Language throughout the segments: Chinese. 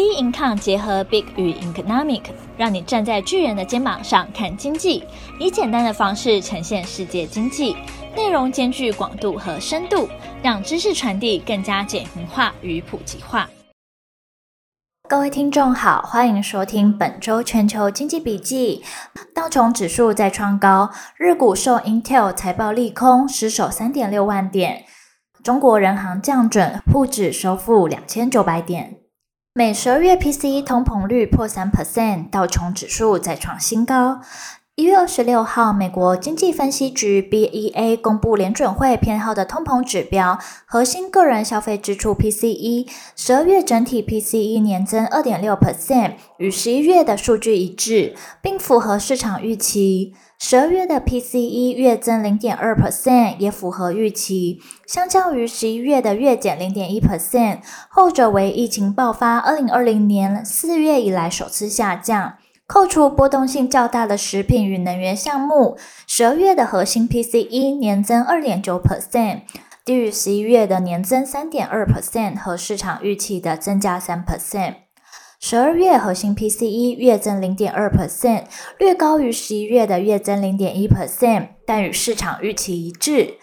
B Income 结合 Big 与 Economic，让你站在巨人的肩膀上看经济，以简单的方式呈现世界经济，内容兼具广度和深度，让知识传递更加简明化与普及化。各位听众好，欢迎收听本周全球经济笔记。道琼指数再创高，日股受 Intel 财报利空失守三点六万点。中国人行降准，沪指收复两千九百点。美十二月 PCE 通膨率破三 percent，道琼指数再创新高。一月二十六号，美国经济分析局 BEA 公布联准会偏好的通膨指标，核心个人消费支出 PCE，十二月整体 PCE 年增二点六 percent，与十一月的数据一致，并符合市场预期。十二月的 PCE 月增零点二 percent，也符合预期。相较于十一月的月减零点一 percent，后者为疫情爆发二零二零年四月以来首次下降。扣除波动性较大的食品与能源项目，十二月的核心 PCE 年增二点九 percent，低于十一月的年增三点二 percent 和市场预期的增加三 percent。十二月核心 PCE 月增零点二 percent，略高于十一月的月增零点一 percent，但与市场预期一致。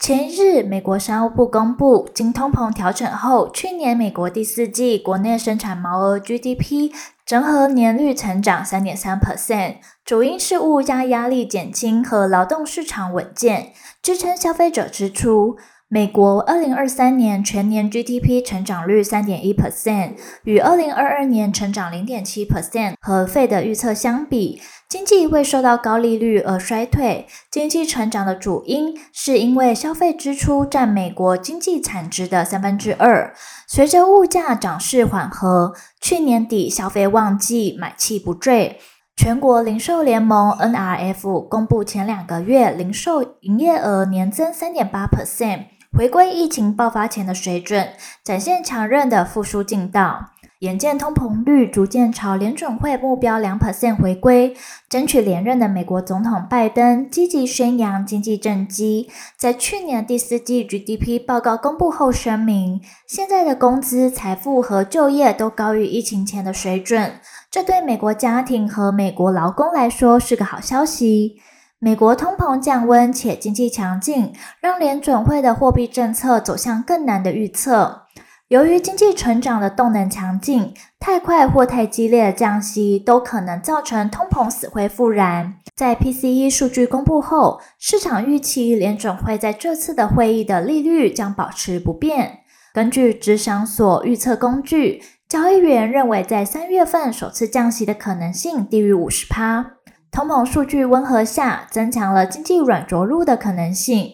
前日，美国商务部公布，经通膨调整后，去年美国第四季国内生产毛额 GDP 整合年率成长三点三 percent，主因是物价压力减轻和劳动市场稳健，支撑消费者支出。美国二零二三年全年 GDP 成长率三点一 percent，与二零二二年成长零点七 percent 和费的预测相比，经济未受到高利率而衰退。经济成长的主因是因为消费支出占美国经济产值的三分之二。随着物价涨势缓和，去年底消费旺季，买气不坠。全国零售联盟 NRF 公布前两个月零售营业额年增三点八 percent。回归疫情爆发前的水准，展现强韧的复苏劲道。眼见通膨率逐渐朝联准会目标两 percent 回归，争取连任的美国总统拜登积极宣扬经济政绩，在去年第四季 GDP 报告公布后声明，现在的工资、财富和就业都高于疫情前的水准，这对美国家庭和美国劳工来说是个好消息。美国通膨降温且经济强劲，让联准会的货币政策走向更难的预测。由于经济成长的动能强劲，太快或太激烈的降息都可能造成通膨死灰复燃。在 PCE 数据公布后，市场预期联准会在这次的会议的利率将保持不变。根据芝商所预测工具，交易员认为在三月份首次降息的可能性低于五十趴。通膨数据温和下，增强了经济软着陆的可能性。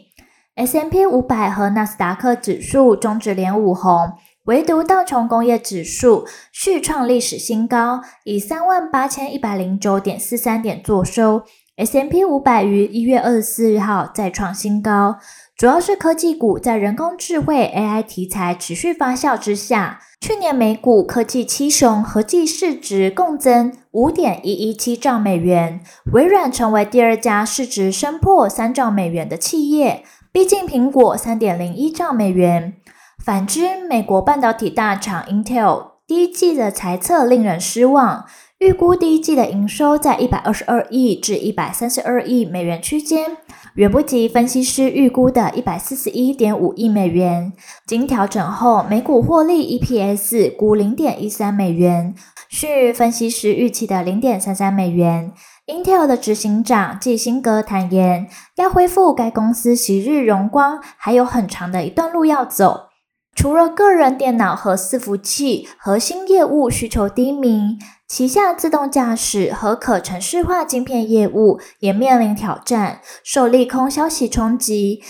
S M P 五百和纳斯达克指数终止连五红，唯独道琼工业指数续创历史新高，以三万八千一百零九点四三点作收。S M P 五百于一月二十四日号再创新高，主要是科技股在人工智慧 AI 题材持续发酵之下。去年美股科技七雄合计市值共增五点一一七兆美元，微软成为第二家市值升破三兆美元的企业，逼近苹果三点零一兆美元。反之，美国半导体大厂 Intel 第一季的财测令人失望，预估第一季的营收在一百二十二亿至一百三十二亿美元区间。远不及分析师预估的一百四十一点五亿美元。经调整后，每股获利 EPS 估零点一三美元，续分析师预期的零点三三美元。Intel 的执行长季辛格坦言，要恢复该公司昔日荣光，还有很长的一段路要走。除了个人电脑和伺服器核心业务需求低迷，旗下自动驾驶和可程式化晶片业务也面临挑战，受利空消息冲击。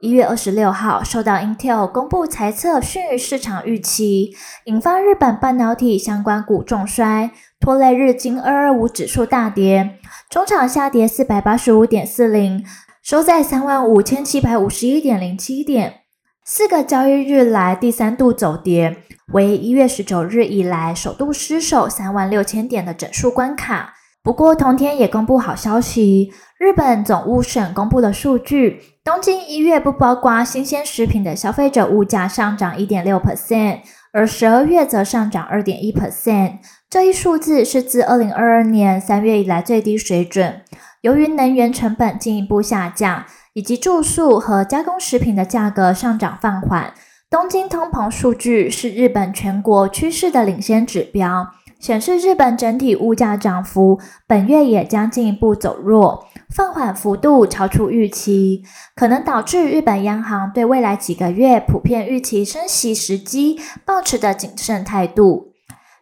一月二十六号，受到 Intel 公布财测逊于市场预期，引发日本半导体相关股重衰，拖累日经二二五指数大跌，中场下跌四百八十五点四零，收在三万五千七百五十一点零七点。四个交易日来第三度走跌，为一月十九日以来首度失守三万六千点的整数关卡。不过同天也公布好消息，日本总务省公布的数据，东京一月不包括新鲜食品的消费者物价上涨一点六 percent，而十二月则上涨二点一 percent。这一数字是自二零二二年三月以来最低水准。由于能源成本进一步下降，以及住宿和加工食品的价格上涨放缓，东京通膨数据是日本全国趋势的领先指标。显示日本整体物价涨幅本月也将进一步走弱，放缓幅度超出预期，可能导致日本央行对未来几个月普遍预期升息时机抱持的谨慎态度。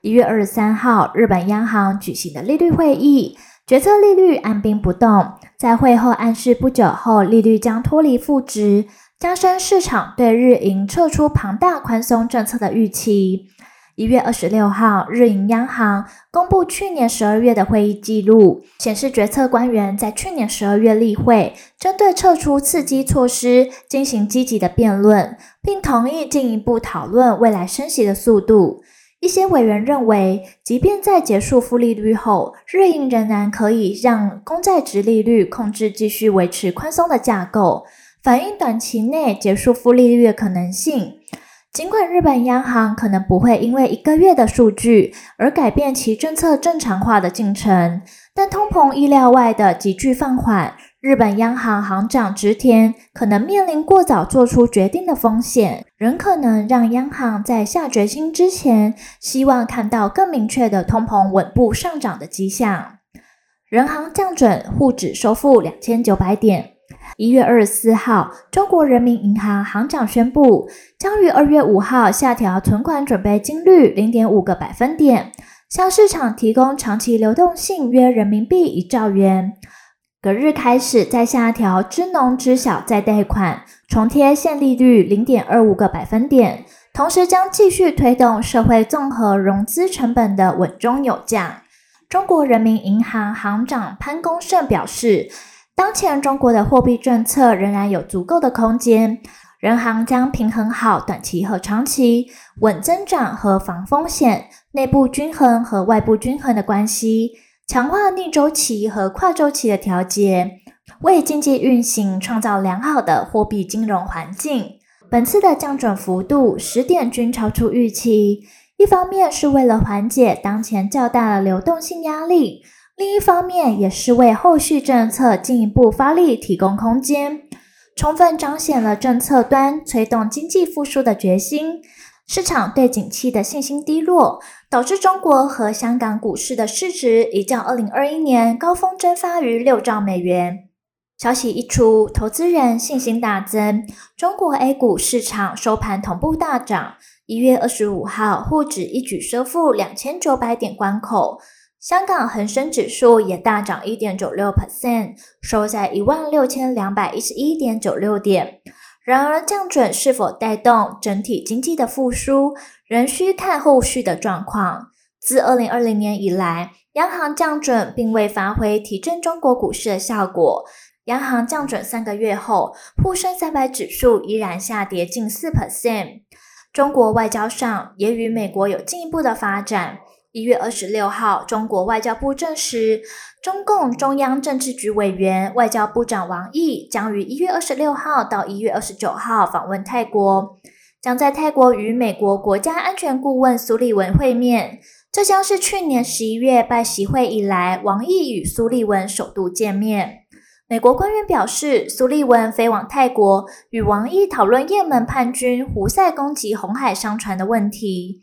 一月二十三号，日本央行举行的利率会议，决策利率按兵不动，在会后暗示不久后利率将脱离负值，加深市场对日银撤出庞大宽松政策的预期。一月二十六号，日银央行公布去年十二月的会议记录，显示决策官员在去年十二月例会，针对撤出刺激措施进行积极的辩论，并同意进一步讨论未来升息的速度。一些委员认为，即便在结束负利率后，日银仍然可以让公债殖利率控制继续维持宽松的架构，反映短期内结束负利率的可能性。尽管日本央行可能不会因为一个月的数据而改变其政策正常化的进程，但通膨意料外的急剧放缓，日本央行行长植田可能面临过早做出决定的风险，仍可能让央行在下决心之前，希望看到更明确的通膨稳步上涨的迹象。人行降准，沪指收复两千九百点。一月二十四号，中国人民银行行长宣布，将于二月五号下调存款准备金率零点五个百分点，向市场提供长期流动性约人民币一兆元。隔日开始再下调支农支小再贷款，重贴现利率零点二五个百分点，同时将继续推动社会综合融资成本的稳中有降。中国人民银行行长潘功胜表示。当前中国的货币政策仍然有足够的空间，人行将平衡好短期和长期稳增长和防风险、内部均衡和外部均衡的关系，强化逆周期和跨周期的调节，为经济运行创造良好的货币金融环境。本次的降准幅度十点均超出预期，一方面是为了缓解当前较大的流动性压力。另一方面，也是为后续政策进一步发力提供空间，充分彰显了政策端推动经济复苏的决心。市场对景气的信心低落，导致中国和香港股市的市值已较二零二一年高峰蒸发逾六兆美元。消息一出，投资人信心大增，中国 A 股市场收盘同步大涨。一月二十五号，沪指一举收复两千九百点关口。香港恒生指数也大涨一点九六 percent，收在一万六千两百一十一点九六点。然而，降准是否带动整体经济的复苏，仍需看后续的状况。自二零二零年以来，央行降准并未发挥提振中国股市的效果。央行降准三个月后，沪深三百指数依然下跌近四 percent。中国外交上也与美国有进一步的发展。一月二十六号，中国外交部证实，中共中央政治局委员、外交部长王毅将于一月二十六号到一月二十九号访问泰国，将在泰国与美国国家安全顾问苏利文会面。这将是去年十一月拜习会以来，王毅与苏利文首度见面。美国官员表示，苏利文飞往泰国与王毅讨论也门叛军胡塞攻击红海商船的问题。